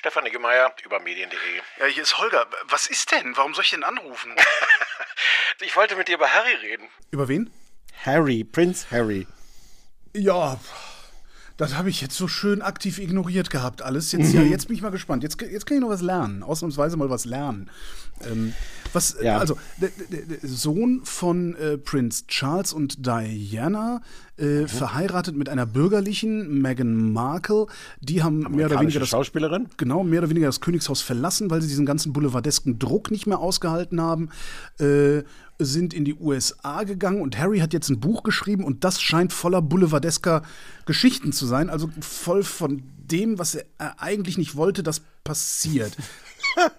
Stefan Niggemeier über medien.de. Ja, hier ist Holger. Was ist denn? Warum soll ich denn anrufen? ich wollte mit dir über Harry reden. Über wen? Harry, Prinz Harry. Ja, das habe ich jetzt so schön aktiv ignoriert gehabt, alles. Jetzt, ja, jetzt bin ich mal gespannt. Jetzt, jetzt kann ich noch was lernen. Ausnahmsweise mal was lernen. Ähm, was, ja. also, der, der, der, Sohn von äh, Prinz Charles und Diana, äh, mhm. verheiratet mit einer bürgerlichen, Meghan Markle. Die haben mehr oder weniger das, Schauspielerin? Genau, mehr oder weniger das Königshaus verlassen, weil sie diesen ganzen boulevardesken Druck nicht mehr ausgehalten haben. Äh, sind in die USA gegangen und Harry hat jetzt ein Buch geschrieben und das scheint voller boulevardesker Geschichten zu sein, also voll von dem, was er eigentlich nicht wollte, das passiert.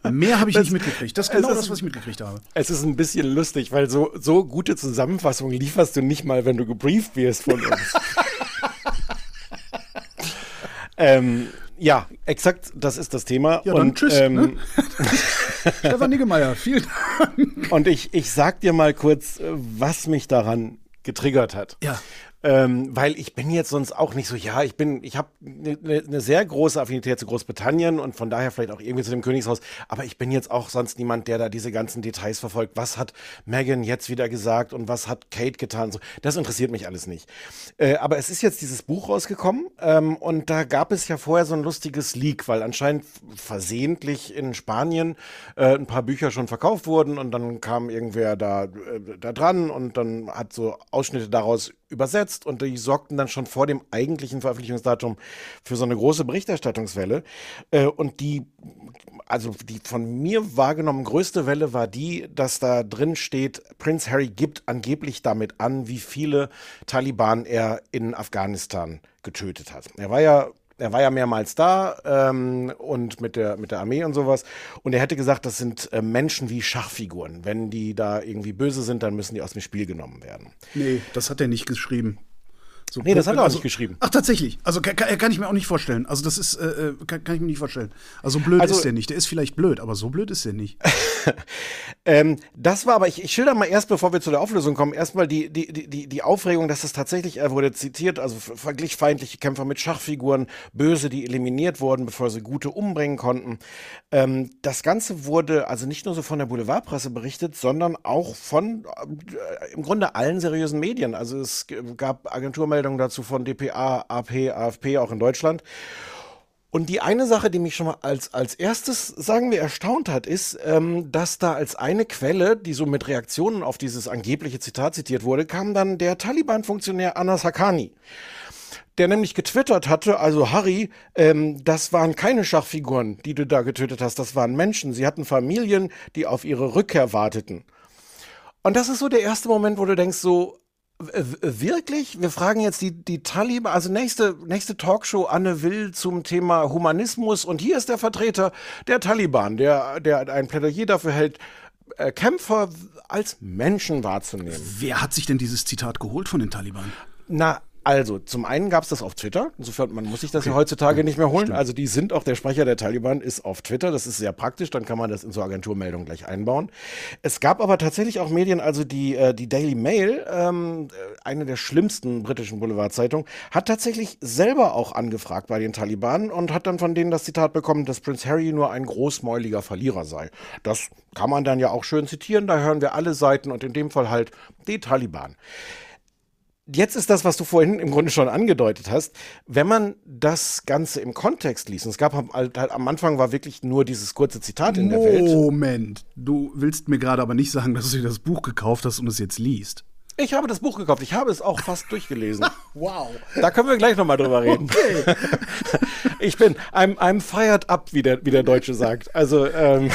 Mehr habe ich das, nicht mitgekriegt. Das ist genau ist, das, was ich mitgekriegt habe. Es ist ein bisschen lustig, weil so, so gute Zusammenfassungen lieferst du nicht mal, wenn du gebrieft wirst von uns. ähm, ja, exakt, das ist das Thema. Ja, dann und, tschüss. Ähm, ne? Stefan Niggemeier, vielen Dank. Und ich, ich sag dir mal kurz, was mich daran getriggert hat. Ja. Ähm, weil ich bin jetzt sonst auch nicht so, ja, ich bin, ich habe eine ne, ne sehr große Affinität zu Großbritannien und von daher vielleicht auch irgendwie zu dem Königshaus, aber ich bin jetzt auch sonst niemand, der da diese ganzen Details verfolgt. Was hat Meghan jetzt wieder gesagt und was hat Kate getan? So, das interessiert mich alles nicht. Äh, aber es ist jetzt dieses Buch rausgekommen ähm, und da gab es ja vorher so ein lustiges Leak, weil anscheinend versehentlich in Spanien äh, ein paar Bücher schon verkauft wurden und dann kam irgendwer da, äh, da dran und dann hat so Ausschnitte daraus übersetzt und die sorgten dann schon vor dem eigentlichen Veröffentlichungsdatum für so eine große Berichterstattungswelle. Äh, und die, also die von mir wahrgenommen größte Welle war die, dass da drin steht, Prince Harry gibt angeblich damit an, wie viele Taliban er in Afghanistan getötet hat. Er war ja er war ja mehrmals da ähm, und mit der, mit der Armee und sowas. Und er hätte gesagt, das sind äh, Menschen wie Schachfiguren. Wenn die da irgendwie böse sind, dann müssen die aus dem Spiel genommen werden. Nee, das hat er nicht geschrieben. So nee, das hat er auch also, nicht geschrieben. Ach, tatsächlich. Also kann, kann, ich mir auch nicht vorstellen. Also das ist, äh, äh, kann, kann, ich mir nicht vorstellen. Also blöd also, ist der nicht. Der ist vielleicht blöd, aber so blöd ist der nicht. ähm, das war aber, ich, ich schilder mal erst, bevor wir zu der Auflösung kommen, erstmal die, die, die, die Aufregung, dass es tatsächlich, er wurde zitiert, also verglich feindliche Kämpfer mit Schachfiguren, Böse, die eliminiert wurden, bevor sie Gute umbringen konnten. Ähm, das Ganze wurde also nicht nur so von der Boulevardpresse berichtet, sondern auch von äh, im Grunde allen seriösen Medien. Also es gab Agenturmeldungen, Meldungen dazu von dpa, AP, AFP, auch in Deutschland. Und die eine Sache, die mich schon mal als, als erstes, sagen wir, erstaunt hat, ist, ähm, dass da als eine Quelle, die so mit Reaktionen auf dieses angebliche Zitat zitiert wurde, kam dann der Taliban-Funktionär Anas Haqqani der nämlich getwittert hatte, also Harry, ähm, das waren keine Schachfiguren, die du da getötet hast, das waren Menschen. Sie hatten Familien, die auf ihre Rückkehr warteten. Und das ist so der erste Moment, wo du denkst, so, Wirklich? Wir fragen jetzt die, die Taliban, also nächste, nächste Talkshow Anne Will zum Thema Humanismus und hier ist der Vertreter der Taliban, der, der ein Plädoyer dafür hält, äh, Kämpfer als Menschen wahrzunehmen. Wer hat sich denn dieses Zitat geholt von den Taliban? Na, also, zum einen gab es das auf Twitter. Insofern, man muss sich das okay. ja heutzutage nicht mehr holen. Stimmt. Also, die sind auch, der Sprecher der Taliban ist auf Twitter. Das ist sehr praktisch. Dann kann man das in so Agenturmeldungen gleich einbauen. Es gab aber tatsächlich auch Medien, also die, äh, die Daily Mail, ähm, eine der schlimmsten britischen Boulevardzeitungen, hat tatsächlich selber auch angefragt bei den Taliban und hat dann von denen das Zitat bekommen, dass Prince Harry nur ein großmäuliger Verlierer sei. Das kann man dann ja auch schön zitieren. Da hören wir alle Seiten und in dem Fall halt die Taliban jetzt ist das, was du vorhin im Grunde schon angedeutet hast, wenn man das Ganze im Kontext liest, und es gab halt, halt am Anfang war wirklich nur dieses kurze Zitat in Moment. der Welt. Moment, du willst mir gerade aber nicht sagen, dass du dir das Buch gekauft hast und es jetzt liest. Ich habe das Buch gekauft. Ich habe es auch fast durchgelesen. wow. Da können wir gleich nochmal drüber reden. Okay. ich bin, I'm, I'm fired up, wie der, wie der Deutsche sagt. Also, ähm,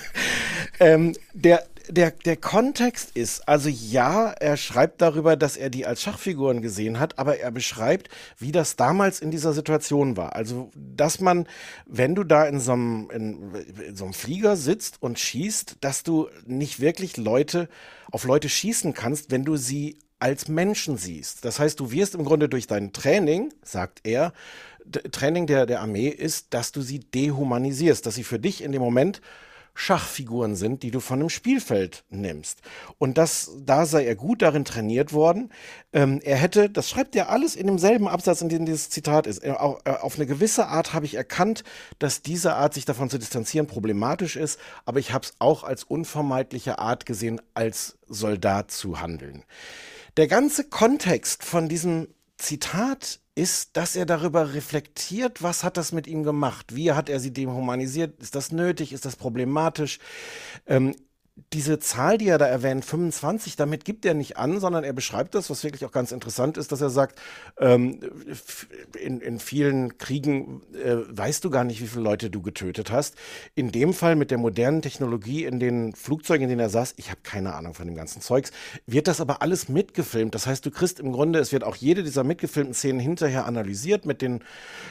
ähm, der, der, der Kontext ist, also ja, er schreibt darüber, dass er die als Schachfiguren gesehen hat, aber er beschreibt, wie das damals in dieser Situation war. Also, dass man, wenn du da in so einem, in, in so einem Flieger sitzt und schießt, dass du nicht wirklich Leute auf Leute schießen kannst, wenn du sie als Menschen siehst. Das heißt, du wirst im Grunde durch dein Training, sagt er, Training der, der Armee ist, dass du sie dehumanisierst, dass sie für dich in dem Moment Schachfiguren sind, die du von einem Spielfeld nimmst. Und das, da sei er gut darin trainiert worden. Ähm, er hätte, das schreibt er alles in demselben Absatz, in dem dieses Zitat ist. Äh, auf eine gewisse Art habe ich erkannt, dass diese Art, sich davon zu distanzieren, problematisch ist. Aber ich habe es auch als unvermeidliche Art gesehen, als Soldat zu handeln. Der ganze Kontext von diesem Zitat ist, dass er darüber reflektiert, was hat das mit ihm gemacht? Wie hat er sie dehumanisiert? Ist das nötig? Ist das problematisch? Ähm, diese Zahl, die er da erwähnt, 25, damit gibt er nicht an, sondern er beschreibt das, was wirklich auch ganz interessant ist, dass er sagt, ähm, in, in vielen Kriegen äh, weißt du gar nicht, wie viele Leute du getötet hast. In dem Fall mit der modernen Technologie in den Flugzeugen, in denen er saß, ich habe keine Ahnung von dem ganzen Zeugs, wird das aber alles mitgefilmt. Das heißt, du kriegst im Grunde, es wird auch jede dieser mitgefilmten Szenen hinterher analysiert mit, den,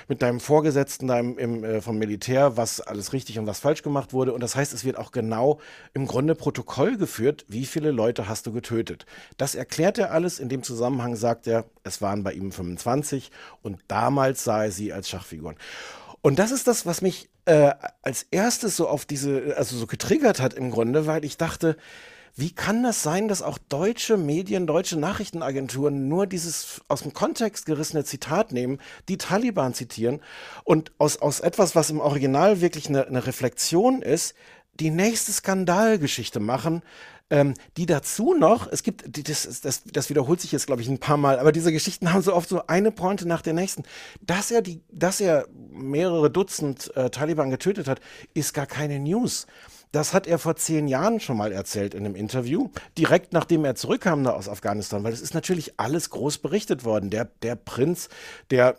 mit deinem Vorgesetzten deinem, im, äh, vom Militär, was alles richtig und was falsch gemacht wurde. Und das heißt, es wird auch genau im Grunde Grunde Protokoll geführt, wie viele Leute hast du getötet. Das erklärt er alles. In dem Zusammenhang sagt er, es waren bei ihm 25 und damals sah er sie als Schachfiguren. Und das ist das, was mich äh, als erstes so auf diese, also so getriggert hat im Grunde, weil ich dachte, wie kann das sein, dass auch deutsche Medien, deutsche Nachrichtenagenturen nur dieses aus dem Kontext gerissene Zitat nehmen, die Taliban zitieren und aus, aus etwas, was im Original wirklich eine, eine Reflexion ist, die nächste Skandalgeschichte machen, ähm, die dazu noch, es gibt, die, das, das, das wiederholt sich jetzt, glaube ich, ein paar Mal, aber diese Geschichten haben so oft so eine Pointe nach der nächsten. Dass er die, dass er mehrere Dutzend äh, Taliban getötet hat, ist gar keine News. Das hat er vor zehn Jahren schon mal erzählt in einem Interview, direkt nachdem er zurückkam aus Afghanistan, weil es ist natürlich alles groß berichtet worden. Der, der Prinz, der,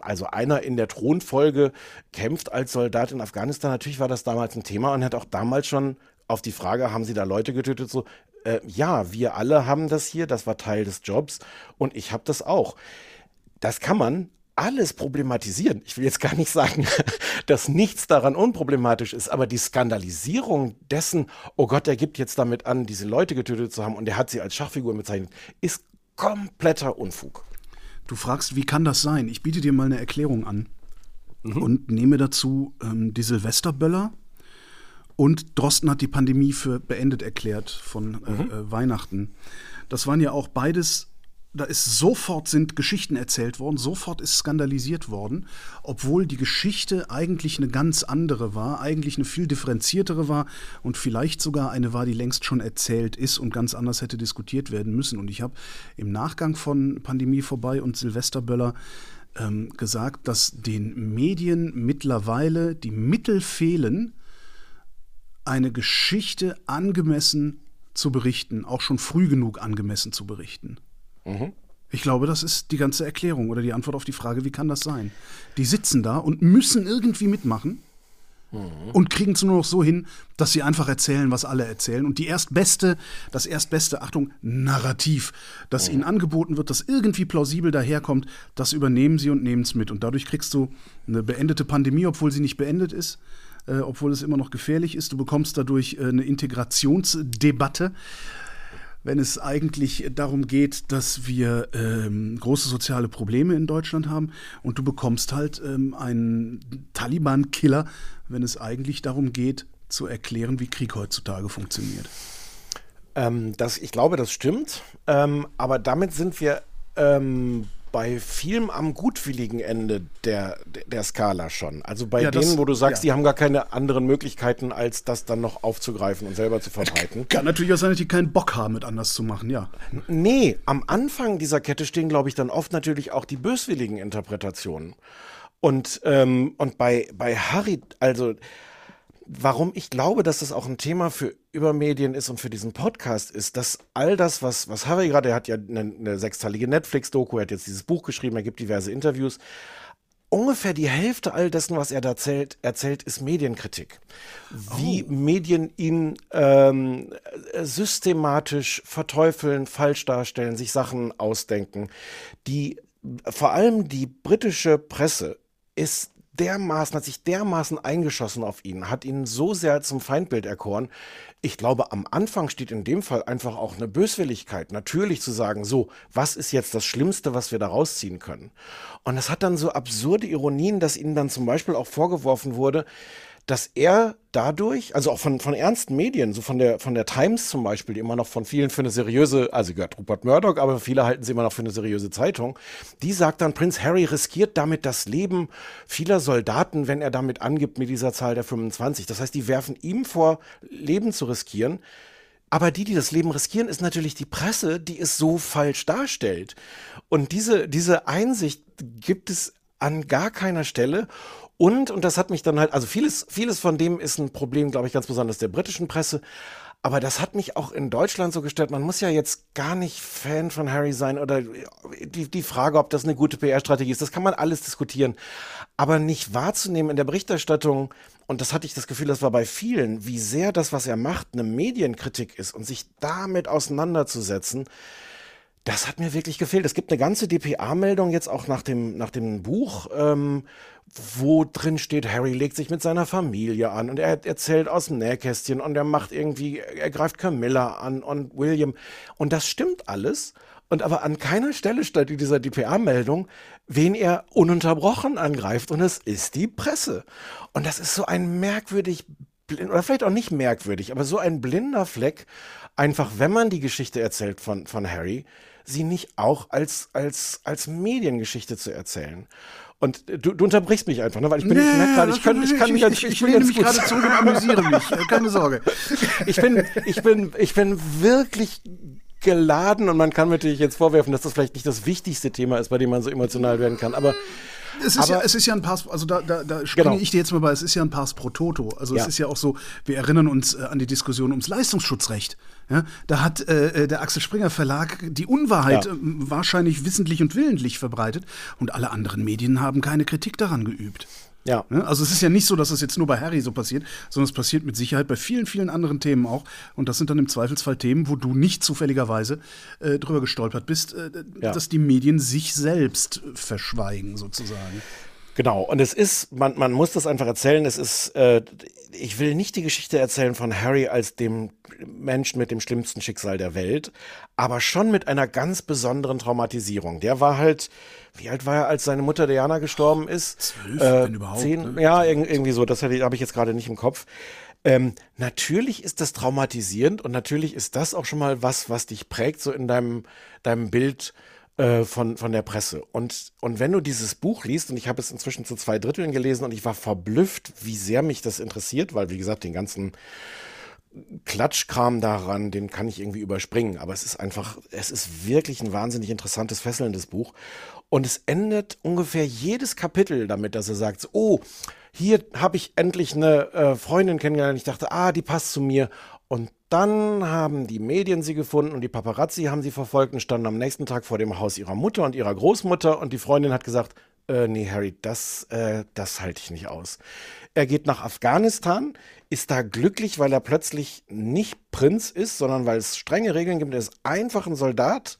also einer in der Thronfolge, kämpft als Soldat in Afghanistan. Natürlich war das damals ein Thema und hat auch damals schon auf die Frage, haben Sie da Leute getötet, so, äh, ja, wir alle haben das hier, das war Teil des Jobs und ich habe das auch. Das kann man alles problematisieren. Ich will jetzt gar nicht sagen, dass nichts daran unproblematisch ist, aber die Skandalisierung dessen, oh Gott, er gibt jetzt damit an, diese Leute getötet zu haben und er hat sie als Schachfiguren bezeichnet, ist kompletter Unfug. Du fragst, wie kann das sein? Ich biete dir mal eine Erklärung an mhm. und nehme dazu ähm, die Silvesterböller. Und Drosten hat die Pandemie für beendet erklärt von äh, mhm. äh, Weihnachten. Das waren ja auch beides da ist sofort sind Geschichten erzählt worden, sofort ist skandalisiert worden, obwohl die Geschichte eigentlich eine ganz andere war, eigentlich eine viel differenziertere war und vielleicht sogar eine war, die längst schon erzählt ist und ganz anders hätte diskutiert werden müssen. Und ich habe im Nachgang von Pandemie vorbei und Silvesterböller ähm, gesagt, dass den Medien mittlerweile die Mittel fehlen, eine Geschichte angemessen zu berichten, auch schon früh genug angemessen zu berichten. Mhm. Ich glaube, das ist die ganze Erklärung oder die Antwort auf die Frage, wie kann das sein? Die sitzen da und müssen irgendwie mitmachen mhm. und kriegen es nur noch so hin, dass sie einfach erzählen, was alle erzählen. Und die erstbeste, das erstbeste, Achtung, Narrativ, das mhm. ihnen angeboten wird, das irgendwie plausibel daherkommt, das übernehmen sie und nehmen es mit. Und dadurch kriegst du eine beendete Pandemie, obwohl sie nicht beendet ist. Äh, obwohl es immer noch gefährlich ist. Du bekommst dadurch äh, eine Integrationsdebatte wenn es eigentlich darum geht, dass wir ähm, große soziale Probleme in Deutschland haben und du bekommst halt ähm, einen Taliban-Killer, wenn es eigentlich darum geht, zu erklären, wie Krieg heutzutage funktioniert. Ähm, das, ich glaube, das stimmt, ähm, aber damit sind wir ähm, bei vielem am gutwilligen Ende der, der Skala schon. Also bei ja, denen, das, wo du sagst, ja. die haben gar keine anderen Möglichkeiten, als das dann noch aufzugreifen und selber zu verbreiten. Kann natürlich auch sein, dass die keinen Bock haben, mit anders zu machen, ja. Nee, am Anfang dieser Kette stehen, glaube ich, dann oft natürlich auch die böswilligen Interpretationen. Und, ähm, und bei, bei Harry, also warum ich glaube, dass das auch ein Thema für Übermedien ist und für diesen Podcast ist, dass all das, was, was Harry gerade, er hat ja eine, eine sechsteilige Netflix-Doku, er hat jetzt dieses Buch geschrieben, er gibt diverse Interviews. Ungefähr die Hälfte all dessen, was er da erzählt, erzählt ist Medienkritik. Wie oh. Medien ihn ähm, systematisch verteufeln, falsch darstellen, sich Sachen ausdenken. Die, vor allem die britische Presse ist dermaßen, hat sich dermaßen eingeschossen auf ihn, hat ihn so sehr zum Feindbild erkoren. Ich glaube, am Anfang steht in dem Fall einfach auch eine Böswilligkeit, natürlich zu sagen, so, was ist jetzt das Schlimmste, was wir da rausziehen können? Und das hat dann so absurde Ironien, dass ihnen dann zum Beispiel auch vorgeworfen wurde, dass er dadurch, also auch von, von ernsten Medien, so von der, von der Times zum Beispiel, die immer noch von vielen für eine seriöse, also gehört Rupert Murdoch, aber viele halten sie immer noch für eine seriöse Zeitung, die sagt dann, Prinz Harry riskiert damit das Leben vieler Soldaten, wenn er damit angibt mit dieser Zahl der 25. Das heißt, die werfen ihm vor, Leben zu riskieren. Aber die, die das Leben riskieren, ist natürlich die Presse, die es so falsch darstellt. Und diese, diese Einsicht gibt es an gar keiner Stelle. Und, und das hat mich dann halt, also vieles, vieles von dem ist ein Problem, glaube ich, ganz besonders der britischen Presse. Aber das hat mich auch in Deutschland so gestört. Man muss ja jetzt gar nicht Fan von Harry sein oder die, die Frage, ob das eine gute PR-Strategie ist, das kann man alles diskutieren. Aber nicht wahrzunehmen in der Berichterstattung, und das hatte ich das Gefühl, das war bei vielen, wie sehr das, was er macht, eine Medienkritik ist und sich damit auseinanderzusetzen, das hat mir wirklich gefehlt. Es gibt eine ganze DPA-Meldung jetzt auch nach dem, nach dem Buch, ähm, wo drin steht, Harry legt sich mit seiner Familie an und er erzählt aus dem Nähkästchen und er macht irgendwie, er greift Camilla an und William. Und das stimmt alles. Und aber an keiner Stelle steht in dieser DPA-Meldung, wen er ununterbrochen angreift. Und es ist die Presse. Und das ist so ein merkwürdig, oder vielleicht auch nicht merkwürdig, aber so ein blinder Fleck, einfach wenn man die Geschichte erzählt von, von Harry, sie nicht auch als, als, als Mediengeschichte zu erzählen. Und du, du unterbrichst mich einfach, ne? weil ich bin, nee, ich merke gerade, ich kann, ich kann mich, ich, ich, ich lehne mich gerade zurück und amüsiere mich. Keine Sorge. Ich bin, ich bin, ich bin wirklich geladen und man kann natürlich jetzt vorwerfen, dass das vielleicht nicht das wichtigste Thema ist, bei dem man so emotional werden kann, aber es ist, aber, ja, es ist ja ein Pass, also da, da, da springe genau. ich dir jetzt mal bei, es ist ja ein Pass pro Toto. Also ja. es ist ja auch so, wir erinnern uns äh, an die Diskussion ums Leistungsschutzrecht. Ja, da hat äh, äh der Axel Springer Verlag die Unwahrheit äh, wahrscheinlich wissentlich und willentlich verbreitet und alle anderen Medien haben keine Kritik daran geübt. Ja. Ne? Also es ist ja nicht so, dass es jetzt nur bei Harry so passiert, sondern es passiert mit Sicherheit bei vielen, vielen anderen Themen auch. Und das sind dann im Zweifelsfall Themen, wo du nicht zufälligerweise äh, drüber gestolpert bist, äh, ja. dass die Medien sich selbst verschweigen, sozusagen. Genau, und es ist, man, man muss das einfach erzählen, es ist, äh, ich will nicht die Geschichte erzählen von Harry als dem Menschen mit dem schlimmsten Schicksal der Welt, aber schon mit einer ganz besonderen Traumatisierung. Der war halt, wie alt war er, als seine Mutter Diana gestorben ist? Zwölf, äh, wenn überhaupt. Zehn, ne? Ja, irgendwie so, das habe ich jetzt gerade nicht im Kopf. Ähm, natürlich ist das traumatisierend und natürlich ist das auch schon mal was, was dich prägt, so in deinem, deinem Bild äh, von, von der Presse. Und, und wenn du dieses Buch liest, und ich habe es inzwischen zu zwei Dritteln gelesen und ich war verblüfft, wie sehr mich das interessiert, weil, wie gesagt, den ganzen Klatschkram daran, den kann ich irgendwie überspringen. Aber es ist einfach, es ist wirklich ein wahnsinnig interessantes, fesselndes Buch. Und es endet ungefähr jedes Kapitel damit, dass er sagt, oh, hier habe ich endlich eine äh, Freundin kennengelernt. Ich dachte, ah, die passt zu mir. Und dann haben die Medien sie gefunden und die Paparazzi haben sie verfolgt und standen am nächsten Tag vor dem Haus ihrer Mutter und ihrer Großmutter und die Freundin hat gesagt, äh, nee, Harry, das, äh, das halte ich nicht aus. Er geht nach Afghanistan, ist da glücklich, weil er plötzlich nicht Prinz ist, sondern weil es strenge Regeln gibt. Er ist einfach ein Soldat.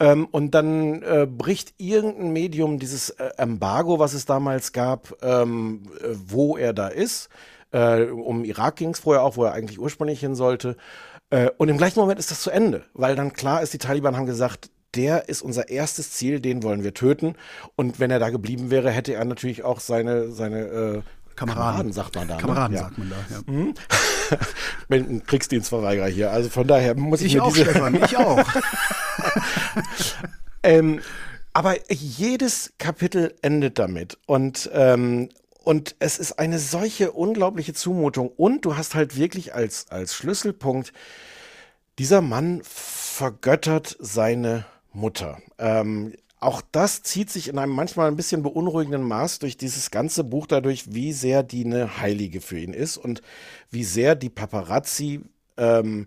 Ähm, und dann äh, bricht irgendein Medium dieses äh, Embargo, was es damals gab, ähm, äh, wo er da ist. Äh, um Irak ging es vorher auch, wo er eigentlich ursprünglich hin sollte. Äh, und im gleichen Moment ist das zu Ende, weil dann klar ist, die Taliban haben gesagt, der ist unser erstes Ziel, den wollen wir töten. Und wenn er da geblieben wäre, hätte er natürlich auch seine, seine äh, Kameraden, Kameraden, sagt man da. Ne? Kameraden ne? sagt man da, ja. Mhm. ein Kriegsdienstverweigerer hier, also von daher muss ich, ich mir auch, diese... Stefan, ich auch. ähm, aber jedes Kapitel endet damit und ähm, und es ist eine solche unglaubliche Zumutung. Und du hast halt wirklich als, als Schlüsselpunkt, dieser Mann vergöttert seine Mutter. Ähm, auch das zieht sich in einem manchmal ein bisschen beunruhigenden Maß durch dieses ganze Buch dadurch, wie sehr die eine Heilige für ihn ist und wie sehr die Paparazzi ähm,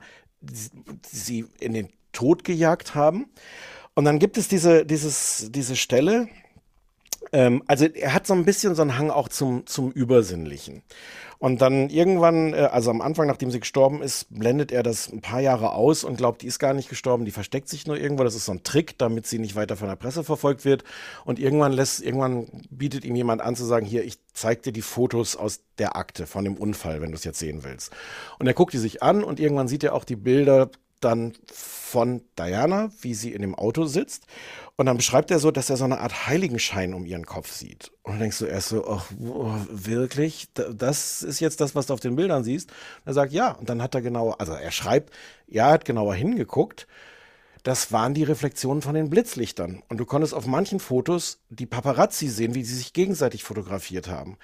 sie in den Tod gejagt haben. Und dann gibt es diese, dieses, diese Stelle, ähm, also er hat so ein bisschen so einen Hang auch zum, zum Übersinnlichen. Und dann irgendwann, äh, also am Anfang, nachdem sie gestorben ist, blendet er das ein paar Jahre aus und glaubt, die ist gar nicht gestorben, die versteckt sich nur irgendwo. Das ist so ein Trick, damit sie nicht weiter von der Presse verfolgt wird. Und irgendwann lässt, irgendwann bietet ihm jemand an zu sagen, hier, ich zeig dir die Fotos aus der Akte von dem Unfall, wenn du es jetzt sehen willst. Und er guckt die sich an und irgendwann sieht er auch die Bilder dann von Diana, wie sie in dem Auto sitzt. Und dann beschreibt er so, dass er so eine Art Heiligenschein um ihren Kopf sieht. Und dann denkst du erst so, ach, wirklich? Das ist jetzt das, was du auf den Bildern siehst? Und er sagt, ja. Und dann hat er genauer, also er schreibt, ja, er hat genauer hingeguckt. Das waren die Reflexionen von den Blitzlichtern. Und du konntest auf manchen Fotos die Paparazzi sehen, wie sie sich gegenseitig fotografiert haben.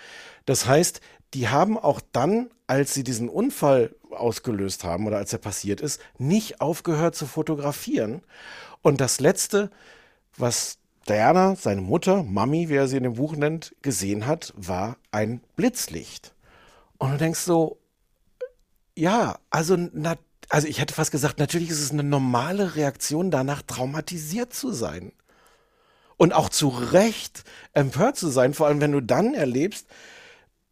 Das heißt, die haben auch dann, als sie diesen Unfall ausgelöst haben oder als er passiert ist, nicht aufgehört zu fotografieren. Und das Letzte, was Diana, seine Mutter, Mami, wie er sie in dem Buch nennt, gesehen hat, war ein Blitzlicht. Und du denkst so, ja, also, na, also ich hätte fast gesagt, natürlich ist es eine normale Reaktion danach, traumatisiert zu sein. Und auch zu Recht empört zu sein, vor allem wenn du dann erlebst,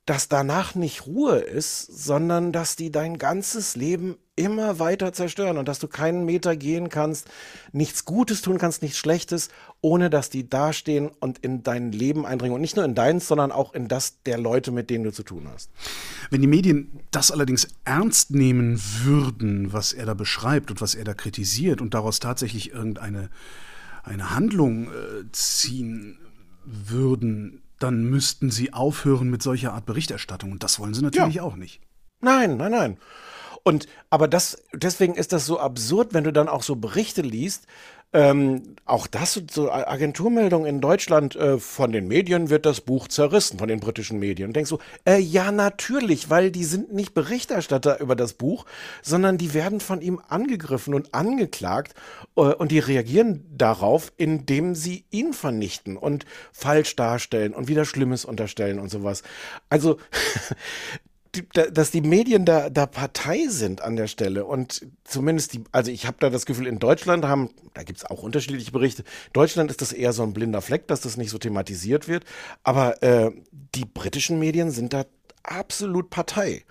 dass danach nicht Ruhe ist, sondern dass die dein ganzes Leben immer weiter zerstören und dass du keinen Meter gehen kannst, nichts Gutes tun kannst, nichts Schlechtes, ohne dass die dastehen und in dein Leben eindringen. Und nicht nur in deins, sondern auch in das der Leute, mit denen du zu tun hast. Wenn die Medien das allerdings ernst nehmen würden, was er da beschreibt und was er da kritisiert und daraus tatsächlich irgendeine eine Handlung äh, ziehen würden, dann müssten sie aufhören mit solcher Art Berichterstattung. Und das wollen sie natürlich ja. auch nicht. Nein, nein, nein. Und aber das, deswegen ist das so absurd, wenn du dann auch so Berichte liest, ähm, auch das, so Agenturmeldungen in Deutschland, äh, von den Medien wird das Buch zerrissen, von den britischen Medien. Und denkst du, äh, ja, natürlich, weil die sind nicht Berichterstatter über das Buch, sondern die werden von ihm angegriffen und angeklagt äh, und die reagieren darauf, indem sie ihn vernichten und falsch darstellen und wieder Schlimmes unterstellen und sowas. Also, dass die Medien da, da Partei sind an der Stelle und zumindest die, also ich habe da das Gefühl, in Deutschland haben, da gibt es auch unterschiedliche Berichte, Deutschland ist das eher so ein blinder Fleck, dass das nicht so thematisiert wird, aber äh, die britischen Medien sind da absolut Partei.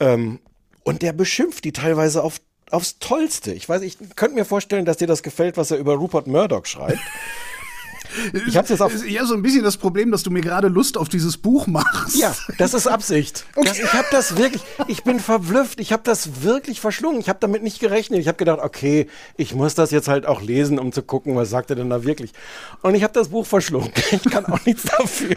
Ähm, und der beschimpft die teilweise auf, aufs Tollste. Ich weiß, ich könnte mir vorstellen, dass dir das gefällt, was er über Rupert Murdoch schreibt. Ich hab's jetzt auch. Ja, so ein bisschen das Problem, dass du mir gerade Lust auf dieses Buch machst. Ja, das ist Absicht. Okay. Das, ich habe das wirklich, ich bin verblüfft. Ich habe das wirklich verschlungen. Ich habe damit nicht gerechnet. Ich habe gedacht, okay, ich muss das jetzt halt auch lesen, um zu gucken, was sagt er denn da wirklich. Und ich habe das Buch verschlungen. Ich kann auch nichts dafür.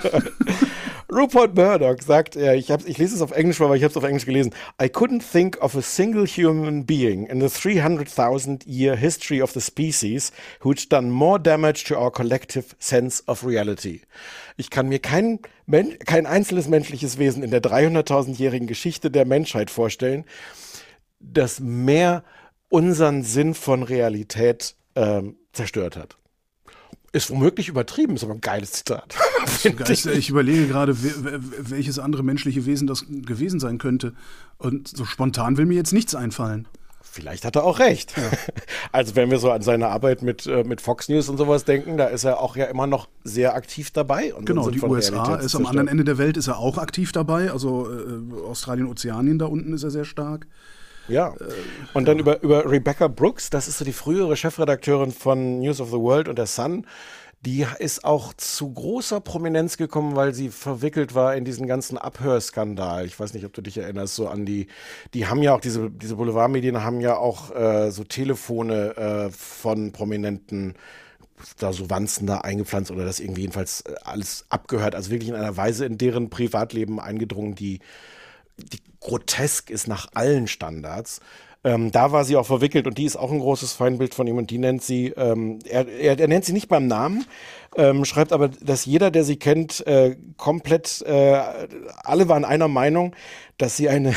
Rupert Murdoch sagt er, ich, ich lese es auf Englisch, weil ich habe es auf Englisch gelesen. I couldn't think of a single human being in the 300,000 year history of the species who'd done more damage to our collective sense of reality. Ich kann mir kein, kein einzelnes menschliches Wesen in der 300.000-jährigen Geschichte der Menschheit vorstellen, das mehr unseren Sinn von Realität ähm, zerstört hat. Ist womöglich übertrieben, ist aber ein geiles Zitat. ich. ich überlege gerade, welches andere menschliche Wesen das gewesen sein könnte. Und so spontan will mir jetzt nichts einfallen. Vielleicht hat er auch recht. Ja. Also wenn wir so an seine Arbeit mit, äh, mit Fox News und sowas denken, da ist er auch ja immer noch sehr aktiv dabei. genau, die USA ist am anderen Ende der Welt, ist er auch aktiv dabei. Also äh, Australien, Ozeanien, da unten ist er sehr stark. Ja. Und dann über, über Rebecca Brooks, das ist so die frühere Chefredakteurin von News of the World und der Sun. Die ist auch zu großer Prominenz gekommen, weil sie verwickelt war in diesen ganzen Abhörskandal. Ich weiß nicht, ob du dich erinnerst, so an die, die haben ja auch, diese, diese Boulevardmedien haben ja auch äh, so Telefone äh, von Prominenten da so Wanzen da eingepflanzt oder das irgendwie jedenfalls äh, alles abgehört. Also wirklich in einer Weise in deren Privatleben eingedrungen, die, die grotesk ist nach allen Standards. Ähm, da war sie auch verwickelt und die ist auch ein großes Feindbild von ihm und die nennt sie, ähm, er, er, er, nennt sie nicht beim Namen, ähm, schreibt aber, dass jeder, der sie kennt, äh, komplett, äh, alle waren einer Meinung, dass sie eine,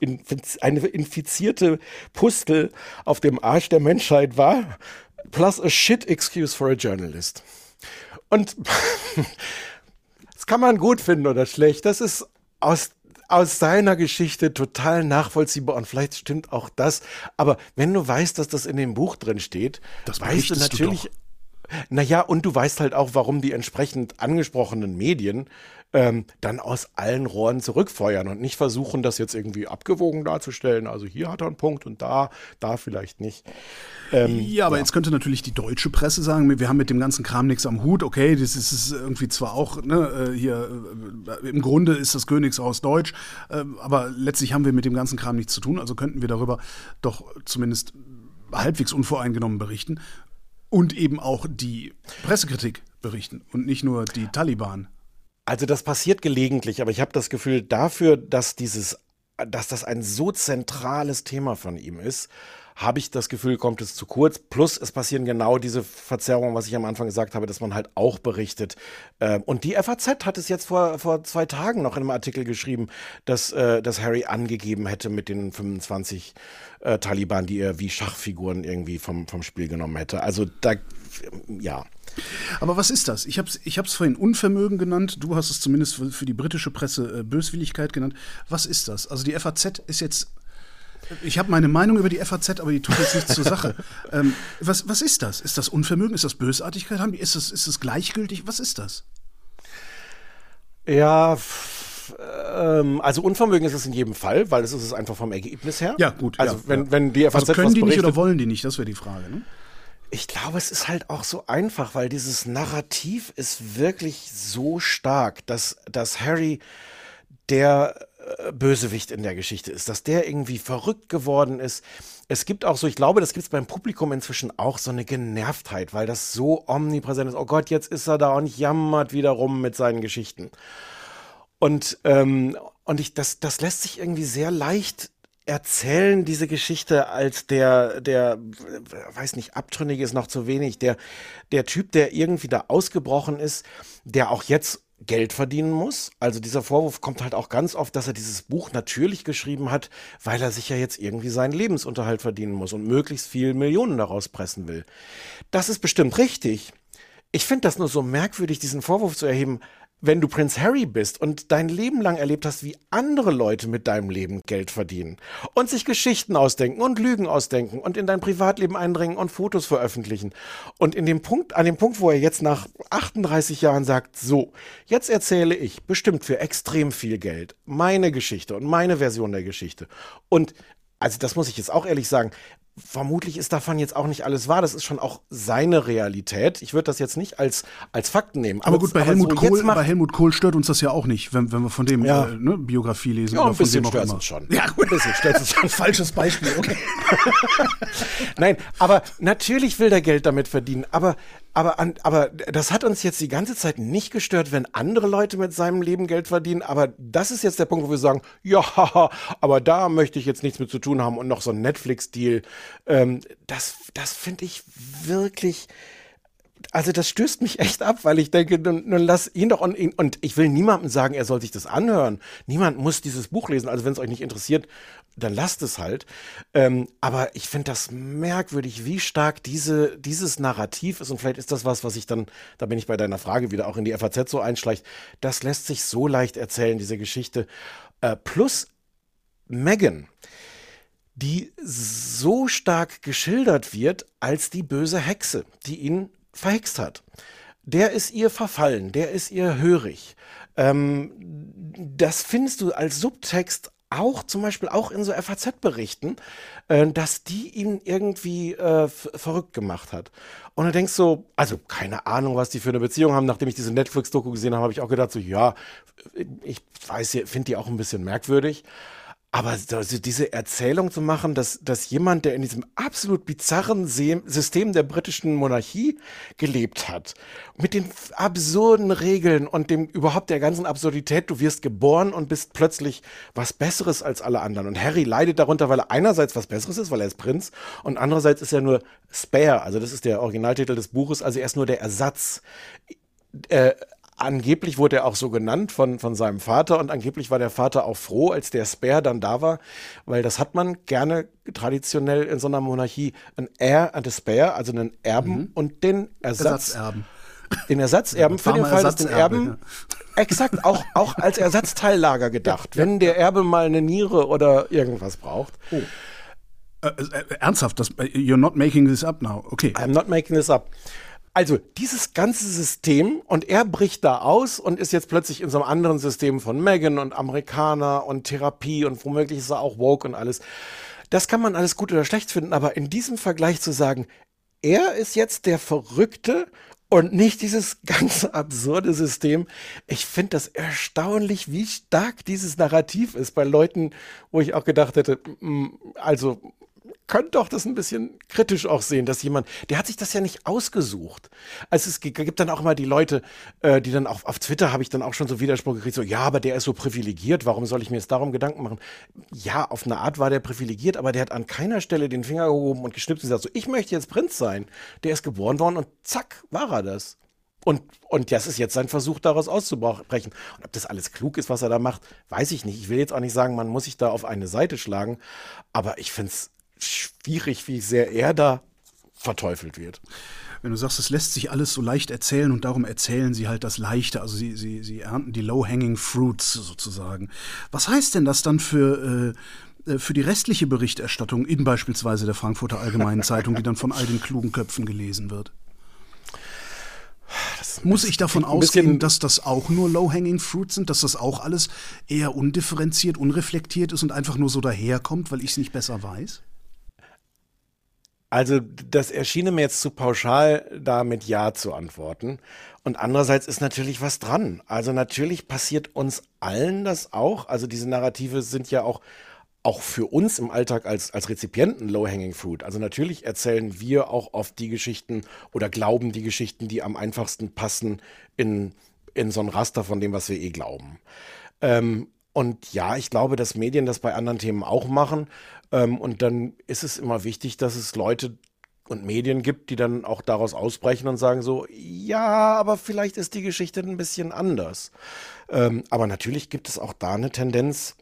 eine infizierte Pustel auf dem Arsch der Menschheit war, plus a shit excuse for a journalist. Und das kann man gut finden oder schlecht. Das ist aus aus seiner Geschichte total nachvollziehbar und vielleicht stimmt auch das. Aber wenn du weißt, dass das in dem Buch drin steht, das weißt du natürlich. Du Naja, und du weißt halt auch, warum die entsprechend angesprochenen Medien ähm, dann aus allen Rohren zurückfeuern und nicht versuchen, das jetzt irgendwie abgewogen darzustellen. Also hier hat er einen Punkt und da, da vielleicht nicht. Ähm, ja, aber ja. jetzt könnte natürlich die deutsche Presse sagen, wir haben mit dem ganzen Kram nichts am Hut. Okay, das ist, ist irgendwie zwar auch ne, äh, hier, äh, im Grunde ist das Königshaus deutsch, äh, aber letztlich haben wir mit dem ganzen Kram nichts zu tun. Also könnten wir darüber doch zumindest halbwegs unvoreingenommen berichten und eben auch die Pressekritik berichten und nicht nur die Taliban. Also das passiert gelegentlich, aber ich habe das Gefühl, dafür, dass dieses, dass das ein so zentrales Thema von ihm ist, habe ich das Gefühl, kommt es zu kurz. Plus es passieren genau diese Verzerrungen, was ich am Anfang gesagt habe, dass man halt auch berichtet. Ähm, und die FAZ hat es jetzt vor, vor zwei Tagen noch in einem Artikel geschrieben, dass, äh, dass Harry angegeben hätte mit den 25 äh, Taliban, die er wie Schachfiguren irgendwie vom, vom Spiel genommen hätte. Also da, ja. Aber was ist das? Ich habe es ich vorhin Unvermögen genannt. Du hast es zumindest für, für die britische Presse äh, Böswilligkeit genannt. Was ist das? Also die FAZ ist jetzt ich habe meine Meinung über die FAZ, aber die tut jetzt nichts zur Sache. Ähm, was, was ist das? Ist das Unvermögen? Ist das Bösartigkeit? Ist das, ist das gleichgültig? Was ist das? Ja, ähm, also Unvermögen ist es in jedem Fall, weil es ist es einfach vom Ergebnis her. Ja, gut. Also ja, wenn, ja. wenn die FAZ also können die nicht oder wollen die nicht? Das wäre die Frage. Ne? Ich glaube, es ist halt auch so einfach, weil dieses Narrativ ist wirklich so stark, dass, dass Harry der äh, Bösewicht in der Geschichte ist, dass der irgendwie verrückt geworden ist. Es gibt auch so, ich glaube, das gibt es beim Publikum inzwischen auch so eine Genervtheit, weil das so omnipräsent ist. Oh Gott, jetzt ist er da und jammert wieder rum mit seinen Geschichten. Und, ähm, und ich, das, das lässt sich irgendwie sehr leicht erzählen diese Geschichte als der, der, weiß nicht, Abtrünnige ist noch zu wenig, der, der Typ, der irgendwie da ausgebrochen ist, der auch jetzt Geld verdienen muss. Also dieser Vorwurf kommt halt auch ganz oft, dass er dieses Buch natürlich geschrieben hat, weil er sich ja jetzt irgendwie seinen Lebensunterhalt verdienen muss und möglichst viel Millionen daraus pressen will. Das ist bestimmt richtig. Ich finde das nur so merkwürdig, diesen Vorwurf zu erheben, wenn du Prinz Harry bist und dein Leben lang erlebt hast, wie andere Leute mit deinem Leben Geld verdienen und sich Geschichten ausdenken und Lügen ausdenken und in dein Privatleben eindringen und Fotos veröffentlichen. Und in dem Punkt, an dem Punkt, wo er jetzt nach 38 Jahren sagt, so, jetzt erzähle ich bestimmt für extrem viel Geld meine Geschichte und meine Version der Geschichte. Und also das muss ich jetzt auch ehrlich sagen, vermutlich ist davon jetzt auch nicht alles wahr. Das ist schon auch seine Realität. Ich würde das jetzt nicht als, als Fakten nehmen. Aber, aber gut, bei, aber Helmut so Kohl, bei Helmut Kohl stört uns das ja auch nicht, wenn, wenn wir von dem ja. äh, ne, Biografie lesen. Ja, oder ein bisschen stört es schon. Ja, gut, ein bisschen stört es schon. Falsches Beispiel, okay. Nein, aber natürlich will der Geld damit verdienen. Aber aber, an, aber das hat uns jetzt die ganze Zeit nicht gestört, wenn andere Leute mit seinem Leben Geld verdienen. Aber das ist jetzt der Punkt, wo wir sagen, ja, aber da möchte ich jetzt nichts mit zu tun haben und noch so ein Netflix-Deal. Ähm, das das finde ich wirklich also das stößt mich echt ab, weil ich denke, nun, nun lass ihn doch und, und ich will niemandem sagen, er soll sich das anhören. Niemand muss dieses Buch lesen. Also wenn es euch nicht interessiert, dann lasst es halt. Ähm, aber ich finde das merkwürdig, wie stark diese, dieses Narrativ ist. Und vielleicht ist das was, was ich dann, da bin ich bei deiner Frage wieder auch in die FAZ so einschleicht. Das lässt sich so leicht erzählen, diese Geschichte. Äh, plus Megan die so stark geschildert wird als die böse Hexe, die ihn verhext hat. Der ist ihr verfallen, der ist ihr hörig. Ähm, das findest du als Subtext auch zum Beispiel auch in so FAZ-Berichten, äh, dass die ihn irgendwie äh, verrückt gemacht hat. Und du denkst so, also keine Ahnung, was die für eine Beziehung haben. Nachdem ich diese Netflix-Doku gesehen habe, habe ich auch gedacht, so ja, ich weiß, finde die auch ein bisschen merkwürdig. Aber also diese Erzählung zu machen, dass, dass jemand, der in diesem absolut bizarren System der britischen Monarchie gelebt hat, mit den absurden Regeln und dem überhaupt der ganzen Absurdität, du wirst geboren und bist plötzlich was Besseres als alle anderen. Und Harry leidet darunter, weil er einerseits was Besseres ist, weil er ist Prinz, und andererseits ist er nur Spare, also das ist der Originaltitel des Buches, also er ist nur der Ersatz. Äh, Angeblich wurde er auch so genannt von, von seinem Vater und angeblich war der Vater auch froh, als der Spare dann da war, weil das hat man gerne traditionell in so einer Monarchie, ein Heir and a Spare, also einen Erben mhm. und den Ersatz. Ersatzerben. Den Ersatzerben für den Fall, dass den Erben ja. exakt auch, auch als Ersatzteillager gedacht, ja, wenn der Erbe mal eine Niere oder irgendwas braucht. Oh. Äh, äh, ernsthaft, das, you're not making this up now. Okay. I'm not making this up. Also dieses ganze System und er bricht da aus und ist jetzt plötzlich in so einem anderen System von Megan und Amerikaner und Therapie und womöglich ist er auch woke und alles. Das kann man alles gut oder schlecht finden, aber in diesem Vergleich zu sagen, er ist jetzt der Verrückte und nicht dieses ganz absurde System. Ich finde das erstaunlich, wie stark dieses Narrativ ist bei Leuten, wo ich auch gedacht hätte, also könnt doch das ein bisschen kritisch auch sehen, dass jemand, der hat sich das ja nicht ausgesucht. Also es gibt dann auch mal die Leute, äh, die dann auch auf Twitter habe ich dann auch schon so Widerspruch gekriegt, so ja, aber der ist so privilegiert, warum soll ich mir jetzt darum Gedanken machen? Ja, auf eine Art war der privilegiert, aber der hat an keiner Stelle den Finger gehoben und geschnippt und gesagt, so ich möchte jetzt Prinz sein. Der ist geboren worden und zack, war er das. Und, und das ist jetzt sein Versuch, daraus auszubrechen. Und ob das alles klug ist, was er da macht, weiß ich nicht. Ich will jetzt auch nicht sagen, man muss sich da auf eine Seite schlagen, aber ich finde es schwierig, wie sehr er da verteufelt wird. Wenn du sagst, es lässt sich alles so leicht erzählen und darum erzählen sie halt das Leichte, also sie, sie, sie ernten die low-hanging fruits sozusagen. Was heißt denn das dann für, äh, äh für die restliche Berichterstattung in beispielsweise der Frankfurter Allgemeinen Zeitung, die dann von all den klugen Köpfen gelesen wird? Muss ich davon ausgehen, dass das auch nur Low-Hanging Fruits sind, dass das auch alles eher undifferenziert, unreflektiert ist und einfach nur so daherkommt, weil ich es nicht besser weiß? Also das erschien mir jetzt zu pauschal, da mit Ja zu antworten. Und andererseits ist natürlich was dran. Also natürlich passiert uns allen das auch. Also diese Narrative sind ja auch auch für uns im Alltag als, als Rezipienten Low-Hanging Fruit. Also natürlich erzählen wir auch oft die Geschichten oder glauben die Geschichten, die am einfachsten passen in, in so ein Raster von dem, was wir eh glauben. Ähm, und ja, ich glaube, dass Medien das bei anderen Themen auch machen. Ähm, und dann ist es immer wichtig, dass es Leute und Medien gibt, die dann auch daraus ausbrechen und sagen so, ja, aber vielleicht ist die Geschichte ein bisschen anders. Ähm, aber natürlich gibt es auch da eine Tendenz,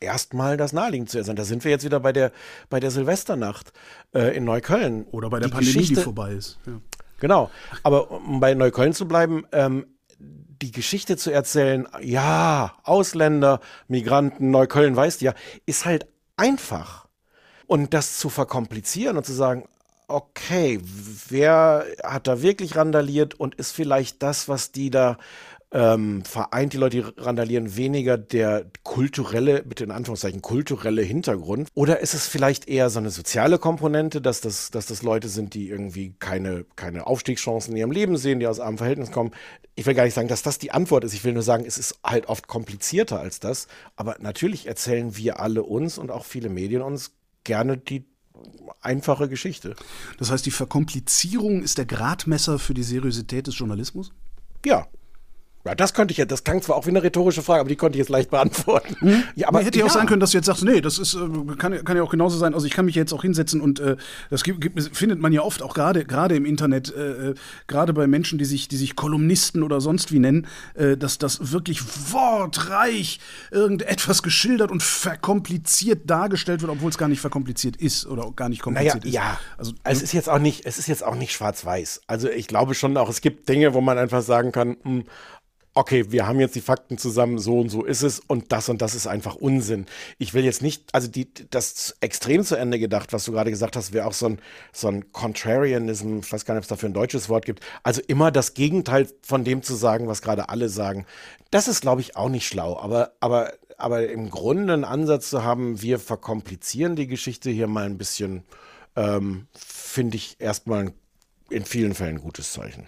erstmal das naheliegend zu erzählen. Da sind wir jetzt wieder bei der, bei der Silvesternacht äh, in Neukölln. Oder bei der die Pandemie, Geschichte, die vorbei ist. Ja. Genau. Aber um bei Neukölln zu bleiben, ähm, die Geschichte zu erzählen, ja, Ausländer, Migranten, Neukölln weißt ja, ist halt einfach. Und das zu verkomplizieren und zu sagen, okay, wer hat da wirklich randaliert und ist vielleicht das, was die da ähm, vereint die Leute, die randalieren, weniger der kulturelle, bitte in Anführungszeichen, kulturelle Hintergrund? Oder ist es vielleicht eher so eine soziale Komponente, dass das, dass das Leute sind, die irgendwie keine, keine Aufstiegschancen in ihrem Leben sehen, die aus armen Verhältnissen kommen? Ich will gar nicht sagen, dass das die Antwort ist. Ich will nur sagen, es ist halt oft komplizierter als das. Aber natürlich erzählen wir alle uns und auch viele Medien uns gerne die einfache Geschichte. Das heißt, die Verkomplizierung ist der Gradmesser für die Seriosität des Journalismus? Ja, ja, das könnte ich ja, das klang zwar auch wie eine rhetorische Frage, aber die konnte ich jetzt leicht beantworten. Mhm. Ja, aber nee, hätte ja auch sein können, dass du jetzt sagst, nee, das ist, äh, kann, kann ja auch genauso sein. Also ich kann mich jetzt auch hinsetzen und äh, das gibt, gibt, findet man ja oft auch gerade gerade im Internet, äh, äh, gerade bei Menschen, die sich, die sich Kolumnisten oder sonst wie nennen, äh, dass das wirklich wortreich irgendetwas geschildert und verkompliziert dargestellt wird, obwohl es gar nicht verkompliziert ist oder gar nicht kompliziert naja, ist. Ja, also es ne? ist jetzt auch nicht, es ist jetzt auch nicht schwarz-weiß. Also ich glaube schon auch, es gibt Dinge, wo man einfach sagen kann, mh, hm, okay, wir haben jetzt die Fakten zusammen, so und so ist es und das und das ist einfach Unsinn. Ich will jetzt nicht, also die, das extrem zu Ende gedacht, was du gerade gesagt hast, wäre auch so ein, so ein Contrarianism, ich weiß gar nicht, ob es dafür ein deutsches Wort gibt, also immer das Gegenteil von dem zu sagen, was gerade alle sagen. Das ist, glaube ich, auch nicht schlau, aber, aber, aber im Grunde einen Ansatz zu haben, wir verkomplizieren die Geschichte hier mal ein bisschen, ähm, finde ich erstmal in vielen Fällen ein gutes Zeichen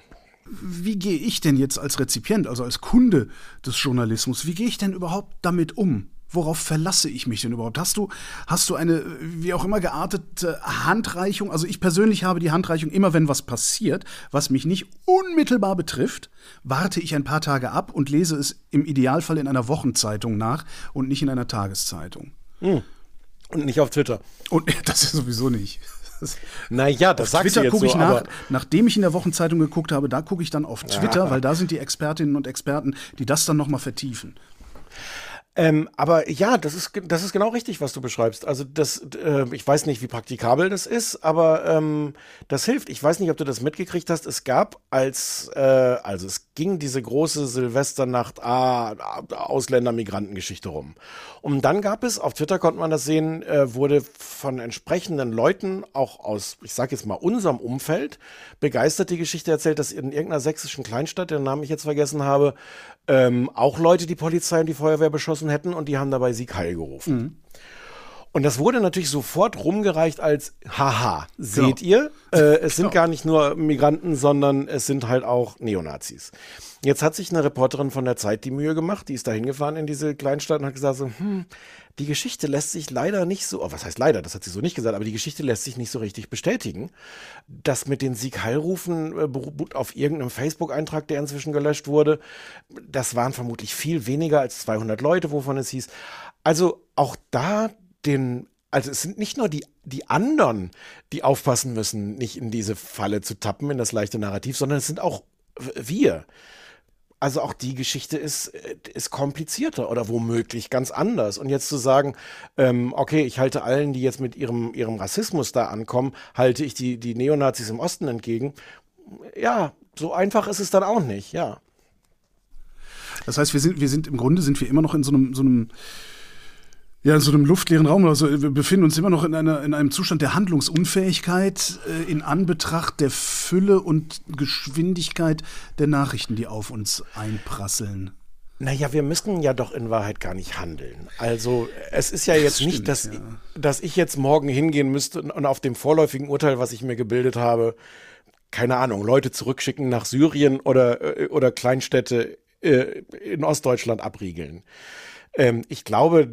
wie gehe ich denn jetzt als Rezipient, also als Kunde des Journalismus, wie gehe ich denn überhaupt damit um? Worauf verlasse ich mich denn überhaupt? Hast du, hast du eine, wie auch immer geartete Handreichung? Also ich persönlich habe die Handreichung immer, wenn was passiert, was mich nicht unmittelbar betrifft, warte ich ein paar Tage ab und lese es im Idealfall in einer Wochenzeitung nach und nicht in einer Tageszeitung. Hm. Und nicht auf Twitter. Und das ist sowieso nicht. Naja, das auf sagst Twitter gucke ich so, nach, nachdem ich in der Wochenzeitung geguckt habe, da gucke ich dann auf Twitter, ja. weil da sind die Expertinnen und Experten, die das dann nochmal vertiefen. Ähm, aber ja, das ist, das ist genau richtig, was du beschreibst. Also das, äh, ich weiß nicht, wie praktikabel das ist, aber ähm, das hilft. Ich weiß nicht, ob du das mitgekriegt hast. Es gab als, äh, also es ging diese große Silvesternacht ah, Ausländer-Migranten-Geschichte rum. Und dann gab es, auf Twitter konnte man das sehen, äh, wurde von entsprechenden Leuten, auch aus, ich sage jetzt mal, unserem Umfeld, begeistert die Geschichte erzählt, dass in irgendeiner sächsischen Kleinstadt, deren Namen ich jetzt vergessen habe, ähm, auch Leute die Polizei und die Feuerwehr beschossen hätten und die haben dabei Sieg Heil gerufen. Mhm. Und das wurde natürlich sofort rumgereicht als Haha, seht genau. ihr? Äh, es sind genau. gar nicht nur Migranten, sondern es sind halt auch Neonazis. Jetzt hat sich eine Reporterin von der Zeit die Mühe gemacht, die ist da hingefahren in diese Kleinstadt und hat gesagt so, hm, die Geschichte lässt sich leider nicht so, oh, was heißt leider, das hat sie so nicht gesagt, aber die Geschichte lässt sich nicht so richtig bestätigen. Das mit den Sieg-Heilrufen äh, beruht auf irgendeinem Facebook-Eintrag, der inzwischen gelöscht wurde. Das waren vermutlich viel weniger als 200 Leute, wovon es hieß. Also auch da den, also es sind nicht nur die, die anderen, die aufpassen müssen, nicht in diese Falle zu tappen, in das leichte Narrativ, sondern es sind auch wir. Also auch die Geschichte ist, ist komplizierter oder womöglich ganz anders. Und jetzt zu sagen, ähm, okay, ich halte allen, die jetzt mit ihrem, ihrem Rassismus da ankommen, halte ich die, die Neonazis im Osten entgegen. Ja, so einfach ist es dann auch nicht, ja. Das heißt, wir sind, wir sind im Grunde sind wir immer noch in so einem, so einem ja, in so einem luftleeren Raum. Also wir befinden uns immer noch in, einer, in einem Zustand der Handlungsunfähigkeit äh, in Anbetracht der Fülle und Geschwindigkeit der Nachrichten, die auf uns einprasseln. Naja, wir müssen ja doch in Wahrheit gar nicht handeln. Also es ist ja jetzt stimmt, nicht, dass, ja. dass ich jetzt morgen hingehen müsste und auf dem vorläufigen Urteil, was ich mir gebildet habe, keine Ahnung, Leute zurückschicken nach Syrien oder, äh, oder Kleinstädte äh, in Ostdeutschland abriegeln. Ähm, ich glaube,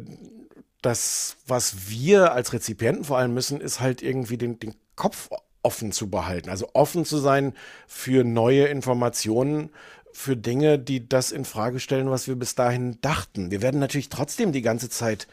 das, was wir als Rezipienten vor allem müssen, ist halt irgendwie den, den Kopf offen zu behalten. Also offen zu sein für neue Informationen, für Dinge, die das in Frage stellen, was wir bis dahin dachten. Wir werden natürlich trotzdem die ganze Zeit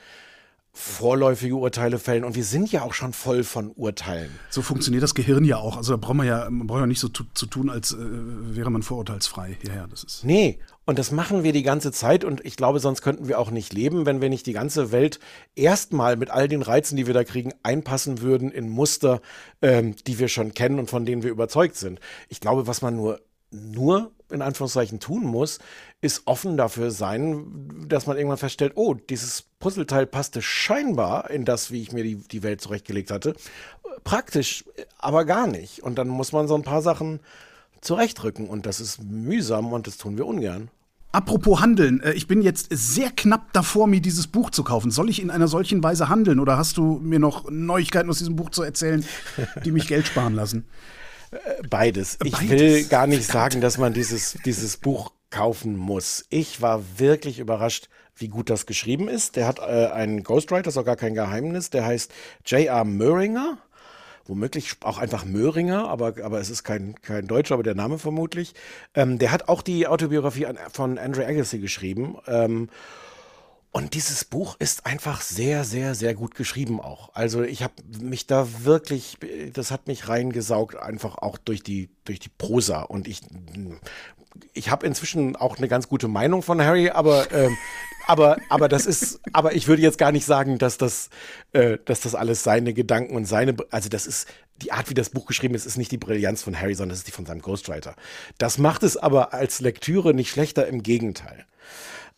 vorläufige Urteile fällen und wir sind ja auch schon voll von Urteilen. So funktioniert das Gehirn ja auch. Also da braucht man ja, man braucht ja nicht so zu, zu tun, als äh, wäre man vorurteilsfrei. Ja, ja, das ist. Nee, und das machen wir die ganze Zeit und ich glaube, sonst könnten wir auch nicht leben, wenn wir nicht die ganze Welt erstmal mit all den Reizen, die wir da kriegen, einpassen würden in Muster, ähm, die wir schon kennen und von denen wir überzeugt sind. Ich glaube, was man nur nur in Anführungszeichen tun muss, ist offen dafür sein, dass man irgendwann feststellt, oh, dieses Puzzleteil passte scheinbar in das, wie ich mir die, die Welt zurechtgelegt hatte. Praktisch, aber gar nicht. Und dann muss man so ein paar Sachen zurechtrücken und das ist mühsam und das tun wir ungern. Apropos Handeln, äh, ich bin jetzt sehr knapp davor, mir dieses Buch zu kaufen. Soll ich in einer solchen Weise handeln oder hast du mir noch Neuigkeiten aus diesem Buch zu erzählen, die mich Geld sparen lassen? Beides. Ich Beides. will gar nicht sagen, dass man dieses, dieses Buch kaufen muss. Ich war wirklich überrascht, wie gut das geschrieben ist. Der hat äh, einen Ghostwriter, das ist auch gar kein Geheimnis, der heißt J.R. Möhringer womöglich auch einfach Möhringer, aber, aber es ist kein, kein Deutscher, aber der Name vermutlich. Ähm, der hat auch die Autobiografie von Andre Agassi geschrieben. Ähm, und dieses Buch ist einfach sehr, sehr, sehr gut geschrieben auch. Also ich habe mich da wirklich, das hat mich reingesaugt, einfach auch durch die, durch die Prosa. Und ich ich habe inzwischen auch eine ganz gute Meinung von Harry, aber, ähm, aber, aber das ist, aber ich würde jetzt gar nicht sagen, dass das, äh, dass das alles seine Gedanken und seine, also das ist die Art, wie das Buch geschrieben ist, ist nicht die Brillanz von Harry, sondern das ist die von seinem Ghostwriter. Das macht es aber als Lektüre nicht schlechter, im Gegenteil.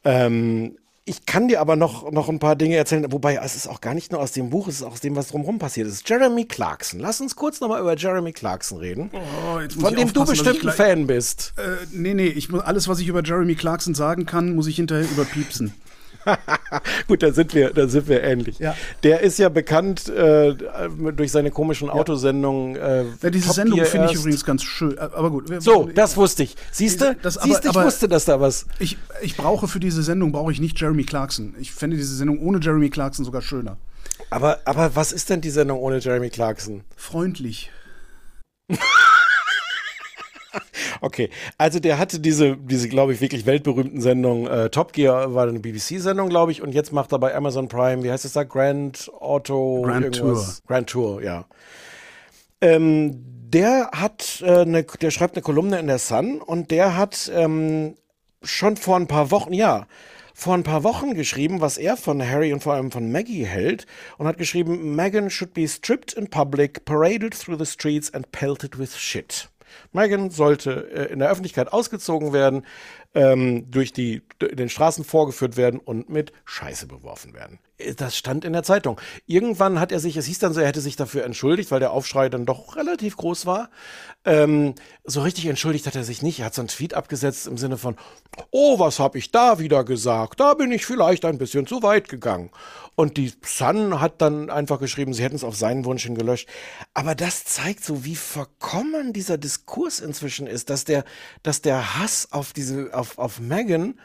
Ähm, ich kann dir aber noch, noch ein paar Dinge erzählen, wobei es ist auch gar nicht nur aus dem Buch, es ist auch aus dem, was drumherum passiert ist. Jeremy Clarkson. Lass uns kurz nochmal über Jeremy Clarkson reden. Oh, von dem du bestimmt ein Fan bist. Äh, nee, nee, ich muss, alles, was ich über Jeremy Clarkson sagen kann, muss ich hinterher überpiepsen. Gut, da sind wir, da sind wir ähnlich. Ja. Der ist ja bekannt äh, durch seine komischen Autosendungen. Äh, ja, diese Sendung finde ich übrigens ganz schön. Aber gut. So, das wusste ich. Siehst du? Siehst ich wusste, dass da was. Ich, ich brauche für diese Sendung brauche ich nicht Jeremy Clarkson. Ich fände diese Sendung ohne Jeremy Clarkson sogar schöner. Aber, aber was ist denn die Sendung ohne Jeremy Clarkson? Freundlich. Okay, also der hatte diese, diese glaube ich, wirklich weltberühmten Sendung. Äh, Top Gear war eine BBC-Sendung, glaube ich, und jetzt macht er bei Amazon Prime, wie heißt es da? Grand Auto. Grand irgendwas. Tour. Grand Tour, ja. Ähm, der hat äh, eine, der schreibt eine Kolumne in der Sun und der hat ähm, schon vor ein paar Wochen, ja, vor ein paar Wochen geschrieben, was er von Harry und vor allem von Maggie hält und hat geschrieben, Meghan should be stripped in public, paraded through the streets and pelted with shit. Meghan sollte äh, in der Öffentlichkeit ausgezogen werden, ähm, durch die den Straßen vorgeführt werden und mit Scheiße beworfen werden. Das stand in der Zeitung. Irgendwann hat er sich, es hieß dann so, er hätte sich dafür entschuldigt, weil der Aufschrei dann doch relativ groß war. Ähm, so richtig entschuldigt hat er sich nicht. Er hat so einen Tweet abgesetzt im Sinne von, oh, was habe ich da wieder gesagt? Da bin ich vielleicht ein bisschen zu weit gegangen. Und die Sun hat dann einfach geschrieben, sie hätten es auf seinen Wunsch hin gelöscht. Aber das zeigt so, wie verkommen dieser Diskurs inzwischen ist, dass der, dass der Hass auf diese, auf, auf Megan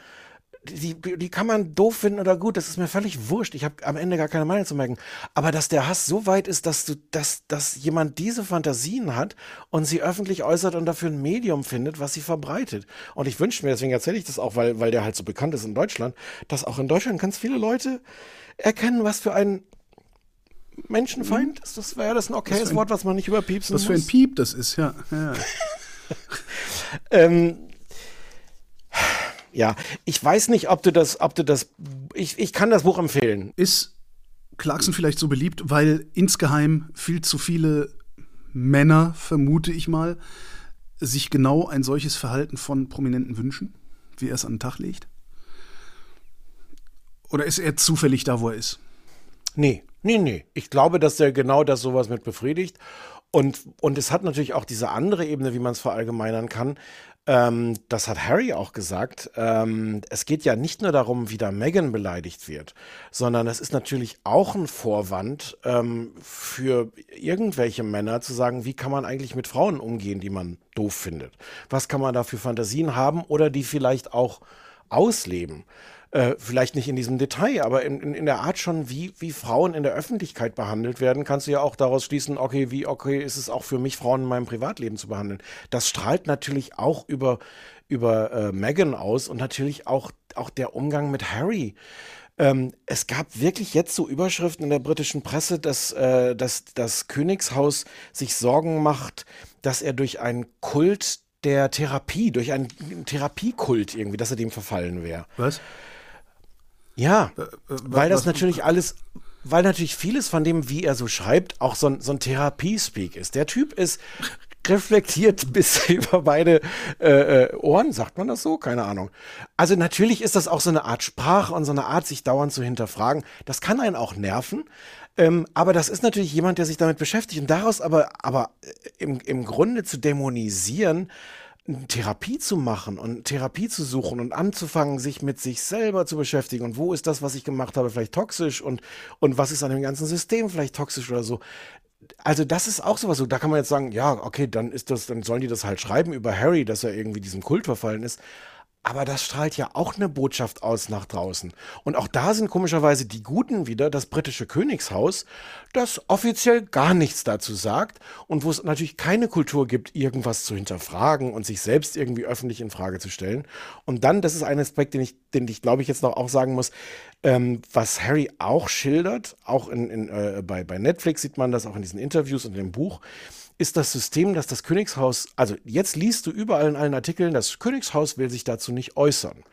die, die kann man doof finden oder gut, das ist mir völlig wurscht. Ich habe am Ende gar keine Meinung zu merken. Aber dass der Hass so weit ist, dass du, dass, dass jemand diese Fantasien hat und sie öffentlich äußert und dafür ein Medium findet, was sie verbreitet. Und ich wünsche mir, deswegen erzähle ich das auch, weil, weil der halt so bekannt ist in Deutschland, dass auch in Deutschland ganz viele Leute erkennen, was für ein Menschenfeind ist. Das wäre das ein okayes Wort, was man nicht überpiepsen muss. Was für ein Piep das ist, ja. ja. ähm, ja, ich weiß nicht, ob du das, ob du das, ich, ich kann das Buch empfehlen. Ist Clarkson vielleicht so beliebt, weil insgeheim viel zu viele Männer, vermute ich mal, sich genau ein solches Verhalten von Prominenten wünschen, wie er es an den Tag legt? Oder ist er zufällig da, wo er ist? Nee, nee, nee. Ich glaube, dass er genau das sowas mit befriedigt. Und, und es hat natürlich auch diese andere Ebene, wie man es verallgemeinern kann. Ähm, das hat Harry auch gesagt. Ähm, es geht ja nicht nur darum, wie da Meghan beleidigt wird, sondern es ist natürlich auch ein Vorwand ähm, für irgendwelche Männer zu sagen, wie kann man eigentlich mit Frauen umgehen, die man doof findet? Was kann man da für Fantasien haben oder die vielleicht auch ausleben? Äh, vielleicht nicht in diesem Detail, aber in, in, in, der Art schon, wie, wie Frauen in der Öffentlichkeit behandelt werden, kannst du ja auch daraus schließen, okay, wie okay ist es auch für mich, Frauen in meinem Privatleben zu behandeln. Das strahlt natürlich auch über, über äh, Meghan aus und natürlich auch, auch der Umgang mit Harry. Ähm, es gab wirklich jetzt so Überschriften in der britischen Presse, dass, äh, dass das Königshaus sich Sorgen macht, dass er durch einen Kult der Therapie, durch einen Therapiekult irgendwie, dass er dem verfallen wäre. Was? Ja, äh, äh, weil das natürlich alles, weil natürlich vieles von dem, wie er so schreibt, auch so ein, so ein Therapiespeak ist. Der Typ ist reflektiert bis über beide äh, äh, Ohren, sagt man das so? Keine Ahnung. Also natürlich ist das auch so eine Art Sprache und so eine Art, sich dauernd zu hinterfragen. Das kann einen auch nerven. Ähm, aber das ist natürlich jemand, der sich damit beschäftigt. Und daraus aber, aber im, im Grunde zu dämonisieren, Therapie zu machen und Therapie zu suchen und anzufangen, sich mit sich selber zu beschäftigen und wo ist das, was ich gemacht habe, vielleicht toxisch und, und was ist an dem ganzen System vielleicht toxisch oder so. Also das ist auch sowas, so, da kann man jetzt sagen, ja, okay, dann ist das, dann sollen die das halt schreiben über Harry, dass er irgendwie diesem Kult verfallen ist. Aber das strahlt ja auch eine Botschaft aus nach draußen. Und auch da sind komischerweise die Guten wieder, das britische Königshaus, das offiziell gar nichts dazu sagt und wo es natürlich keine Kultur gibt, irgendwas zu hinterfragen und sich selbst irgendwie öffentlich in Frage zu stellen. Und dann, das ist ein Aspekt, den ich, den ich glaube ich jetzt noch auch sagen muss, ähm, was Harry auch schildert, auch in, in, äh, bei, bei Netflix sieht man das auch in diesen Interviews und in dem Buch, ist das System, dass das Königshaus, also jetzt liest du überall in allen Artikeln, das Königshaus will sich dazu nicht äußern.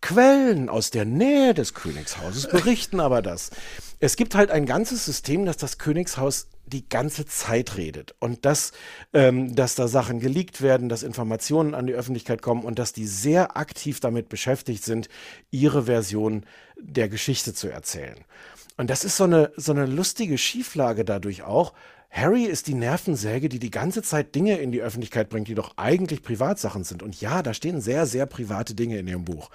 Quellen aus der Nähe des Königshauses berichten aber das. Es gibt halt ein ganzes System, dass das Königshaus die ganze Zeit redet und dass, ähm, dass da Sachen geleakt werden, dass Informationen an die Öffentlichkeit kommen und dass die sehr aktiv damit beschäftigt sind, ihre Version der Geschichte zu erzählen. Und das ist so eine, so eine lustige Schieflage dadurch auch, Harry ist die Nervensäge, die die ganze Zeit Dinge in die Öffentlichkeit bringt, die doch eigentlich Privatsachen sind. Und ja, da stehen sehr, sehr private Dinge in dem Buch.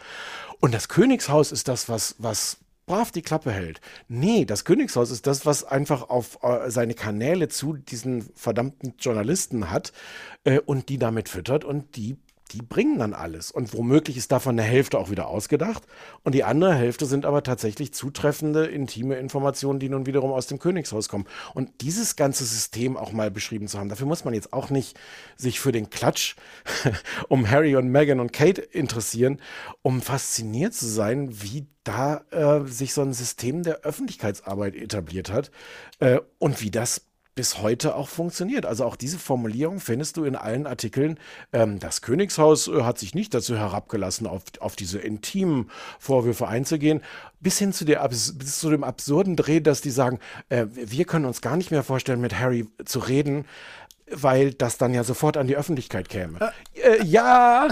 Und das Königshaus ist das, was, was brav die Klappe hält. Nee, das Königshaus ist das, was einfach auf äh, seine Kanäle zu diesen verdammten Journalisten hat äh, und die damit füttert und die die bringen dann alles. Und womöglich ist davon eine Hälfte auch wieder ausgedacht. Und die andere Hälfte sind aber tatsächlich zutreffende, intime Informationen, die nun wiederum aus dem Königshaus kommen. Und dieses ganze System auch mal beschrieben zu haben, dafür muss man jetzt auch nicht sich für den Klatsch um Harry und Meghan und Kate interessieren, um fasziniert zu sein, wie da äh, sich so ein System der Öffentlichkeitsarbeit etabliert hat äh, und wie das bis heute auch funktioniert. Also auch diese Formulierung findest du in allen Artikeln. Ähm, das Königshaus äh, hat sich nicht dazu herabgelassen, auf, auf diese intimen Vorwürfe einzugehen, bis hin zu, der, bis zu dem absurden Dreh, dass die sagen, äh, wir können uns gar nicht mehr vorstellen, mit Harry zu reden, weil das dann ja sofort an die Öffentlichkeit käme. Äh, äh, ja.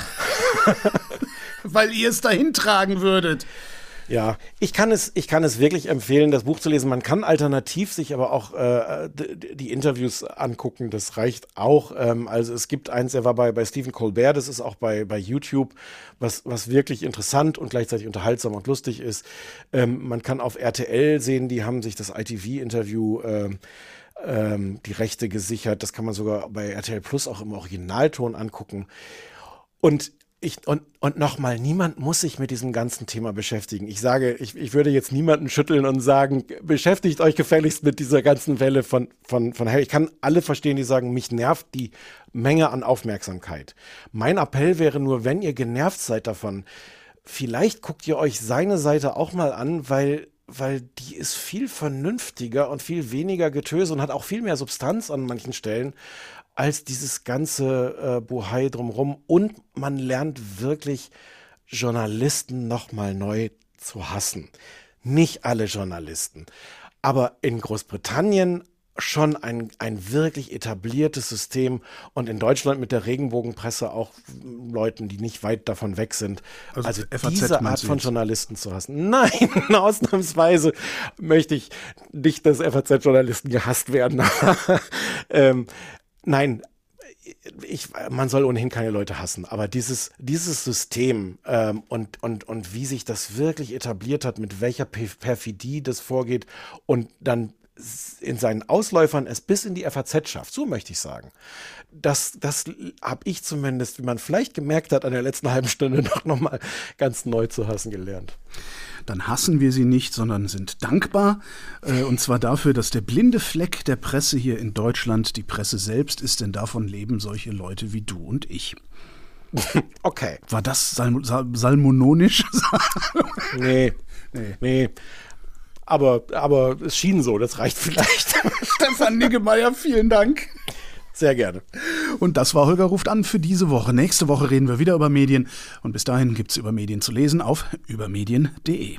weil ihr es dahin tragen würdet. Ja, ich kann es, ich kann es wirklich empfehlen, das Buch zu lesen. Man kann alternativ sich aber auch äh, die Interviews angucken. Das reicht auch. Ähm, also es gibt eins, er war bei, bei Stephen Colbert, das ist auch bei, bei YouTube, was, was wirklich interessant und gleichzeitig unterhaltsam und lustig ist. Ähm, man kann auf RTL sehen, die haben sich das ITV-Interview ähm, ähm, die Rechte gesichert. Das kann man sogar bei RTL Plus auch im Originalton angucken. Und ich, und, und nochmal, niemand muss sich mit diesem ganzen Thema beschäftigen. Ich sage, ich, ich würde jetzt niemanden schütteln und sagen, beschäftigt euch gefälligst mit dieser ganzen Welle von, von, von Harry. Ich kann alle verstehen, die sagen, mich nervt die Menge an Aufmerksamkeit. Mein Appell wäre nur, wenn ihr genervt seid davon, vielleicht guckt ihr euch seine Seite auch mal an, weil weil die ist viel vernünftiger und viel weniger Getöse und hat auch viel mehr Substanz an manchen Stellen als dieses ganze äh, Buhai drumherum. Und man lernt wirklich Journalisten nochmal neu zu hassen. Nicht alle Journalisten. Aber in Großbritannien schon ein, ein wirklich etabliertes System und in Deutschland mit der Regenbogenpresse auch Leuten, die nicht weit davon weg sind. Also, also diese Art von Journalisten zu hassen. Nein, ausnahmsweise möchte ich nicht, dass FAZ-Journalisten gehasst werden. ähm, Nein, ich, man soll ohnehin keine Leute hassen, aber dieses, dieses System ähm, und, und, und wie sich das wirklich etabliert hat, mit welcher Perfidie das vorgeht und dann in seinen Ausläufern es bis in die FAZ schafft, so möchte ich sagen. Das, das habe ich zumindest, wie man vielleicht gemerkt hat, an der letzten halben Stunde noch, noch mal ganz neu zu hassen gelernt dann hassen wir sie nicht, sondern sind dankbar. Äh, und zwar dafür, dass der blinde Fleck der Presse hier in Deutschland die Presse selbst ist, denn davon leben solche Leute wie du und ich. Okay. War das Sal Sal salmononisch? nee. Nee. Nee. Aber, aber es schien so, das reicht vielleicht. Stefan Niggemeier, vielen Dank. Sehr gerne. Und das war Holger ruft an für diese Woche. Nächste Woche reden wir wieder über Medien. Und bis dahin gibt es über Medien zu lesen auf übermedien.de.